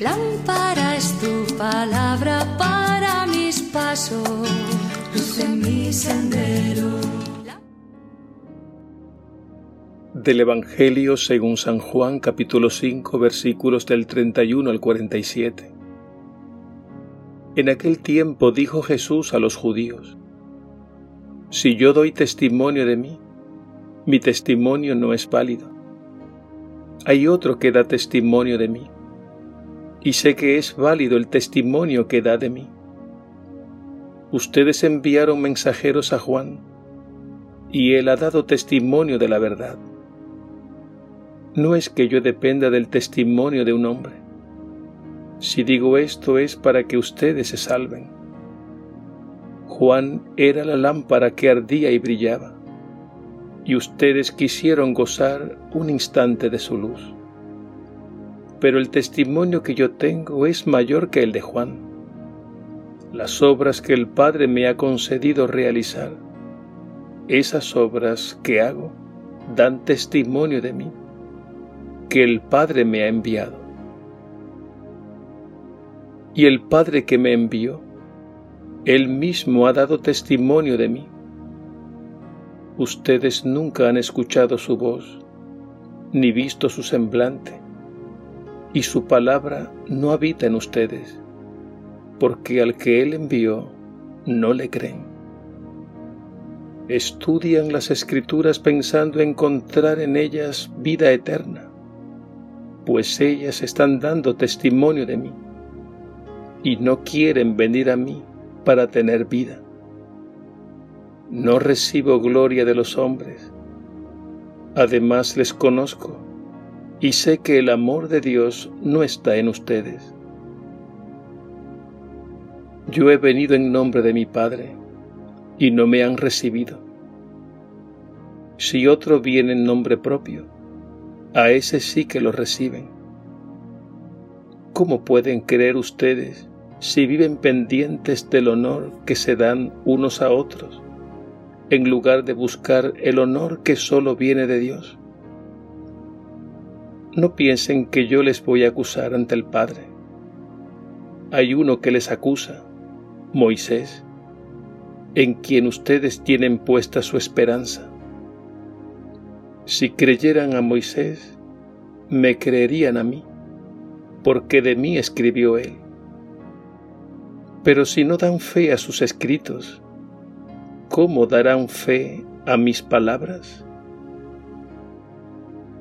Lámpara es tu palabra para mis pasos, luz en mi sendero. Del Evangelio según San Juan capítulo 5 versículos del 31 al 47. En aquel tiempo dijo Jesús a los judíos, Si yo doy testimonio de mí, mi testimonio no es válido. Hay otro que da testimonio de mí y sé que es válido el testimonio que da de mí. Ustedes enviaron mensajeros a Juan, y él ha dado testimonio de la verdad. No es que yo dependa del testimonio de un hombre. Si digo esto es para que ustedes se salven. Juan era la lámpara que ardía y brillaba, y ustedes quisieron gozar un instante de su luz pero el testimonio que yo tengo es mayor que el de Juan. Las obras que el Padre me ha concedido realizar, esas obras que hago, dan testimonio de mí, que el Padre me ha enviado. Y el Padre que me envió, Él mismo ha dado testimonio de mí. Ustedes nunca han escuchado su voz, ni visto su semblante y su palabra no habita en ustedes, porque al que Él envió no le creen. Estudian las escrituras pensando encontrar en ellas vida eterna, pues ellas están dando testimonio de mí y no quieren venir a mí para tener vida. No recibo gloria de los hombres, además les conozco y sé que el amor de Dios no está en ustedes. Yo he venido en nombre de mi Padre y no me han recibido. Si otro viene en nombre propio, a ese sí que lo reciben. ¿Cómo pueden creer ustedes si viven pendientes del honor que se dan unos a otros, en lugar de buscar el honor que solo viene de Dios? No piensen que yo les voy a acusar ante el Padre. Hay uno que les acusa, Moisés, en quien ustedes tienen puesta su esperanza. Si creyeran a Moisés, me creerían a mí, porque de mí escribió él. Pero si no dan fe a sus escritos, ¿cómo darán fe a mis palabras?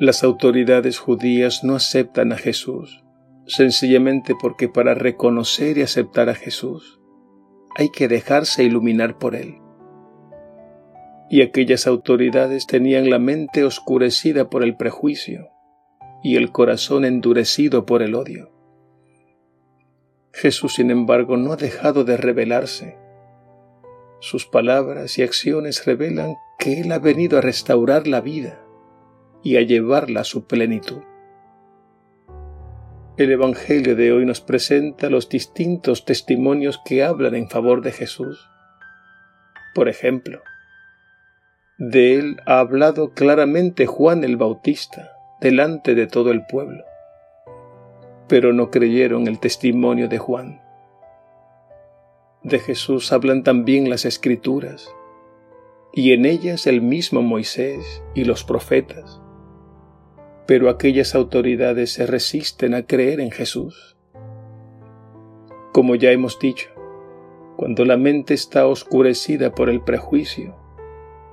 Las autoridades judías no aceptan a Jesús, sencillamente porque para reconocer y aceptar a Jesús hay que dejarse iluminar por Él. Y aquellas autoridades tenían la mente oscurecida por el prejuicio y el corazón endurecido por el odio. Jesús, sin embargo, no ha dejado de revelarse. Sus palabras y acciones revelan que Él ha venido a restaurar la vida y a llevarla a su plenitud. El Evangelio de hoy nos presenta los distintos testimonios que hablan en favor de Jesús. Por ejemplo, de él ha hablado claramente Juan el Bautista delante de todo el pueblo, pero no creyeron el testimonio de Juan. De Jesús hablan también las escrituras, y en ellas el mismo Moisés y los profetas pero aquellas autoridades se resisten a creer en Jesús. Como ya hemos dicho, cuando la mente está oscurecida por el prejuicio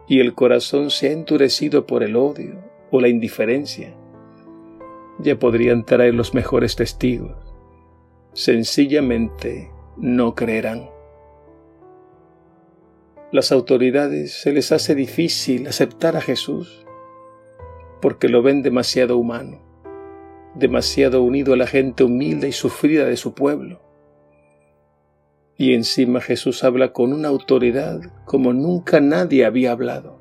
y el corazón se ha endurecido por el odio o la indiferencia, ya podrían traer los mejores testigos. Sencillamente no creerán. Las autoridades se les hace difícil aceptar a Jesús porque lo ven demasiado humano, demasiado unido a la gente humilde y sufrida de su pueblo. Y encima Jesús habla con una autoridad como nunca nadie había hablado.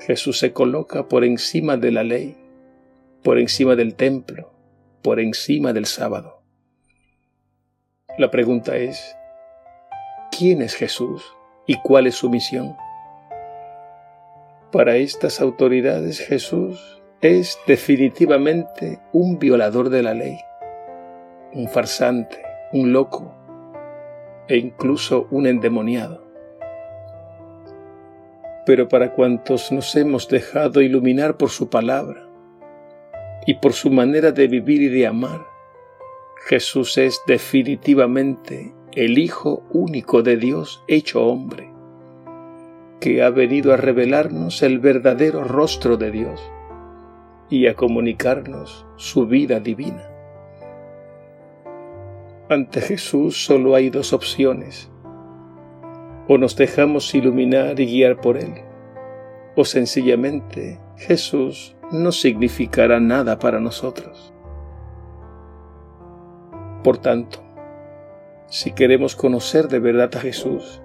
Jesús se coloca por encima de la ley, por encima del templo, por encima del sábado. La pregunta es, ¿quién es Jesús y cuál es su misión? Para estas autoridades Jesús es definitivamente un violador de la ley, un farsante, un loco e incluso un endemoniado. Pero para cuantos nos hemos dejado iluminar por su palabra y por su manera de vivir y de amar, Jesús es definitivamente el Hijo único de Dios hecho hombre que ha venido a revelarnos el verdadero rostro de Dios y a comunicarnos su vida divina. Ante Jesús solo hay dos opciones. O nos dejamos iluminar y guiar por Él, o sencillamente Jesús no significará nada para nosotros. Por tanto, si queremos conocer de verdad a Jesús,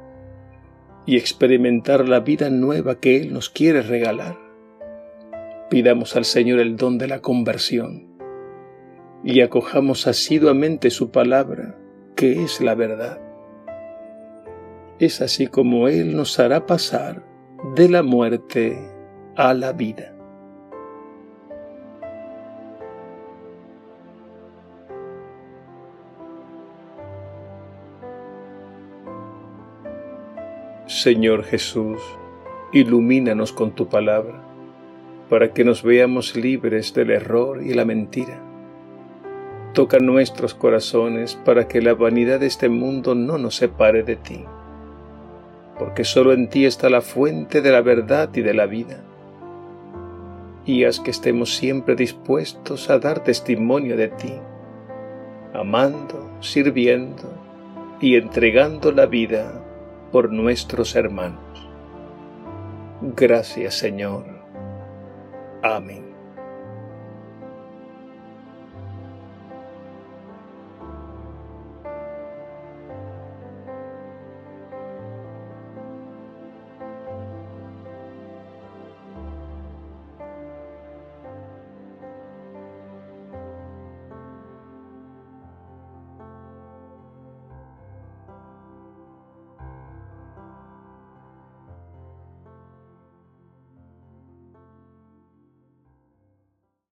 y experimentar la vida nueva que Él nos quiere regalar. Pidamos al Señor el don de la conversión y acojamos asiduamente su palabra, que es la verdad. Es así como Él nos hará pasar de la muerte a la vida. Señor Jesús, ilumínanos con tu palabra, para que nos veamos libres del error y la mentira. Toca nuestros corazones para que la vanidad de este mundo no nos separe de ti, porque solo en ti está la fuente de la verdad y de la vida. Y haz que estemos siempre dispuestos a dar testimonio de ti, amando, sirviendo y entregando la vida por nuestros hermanos. Gracias Señor. Amén.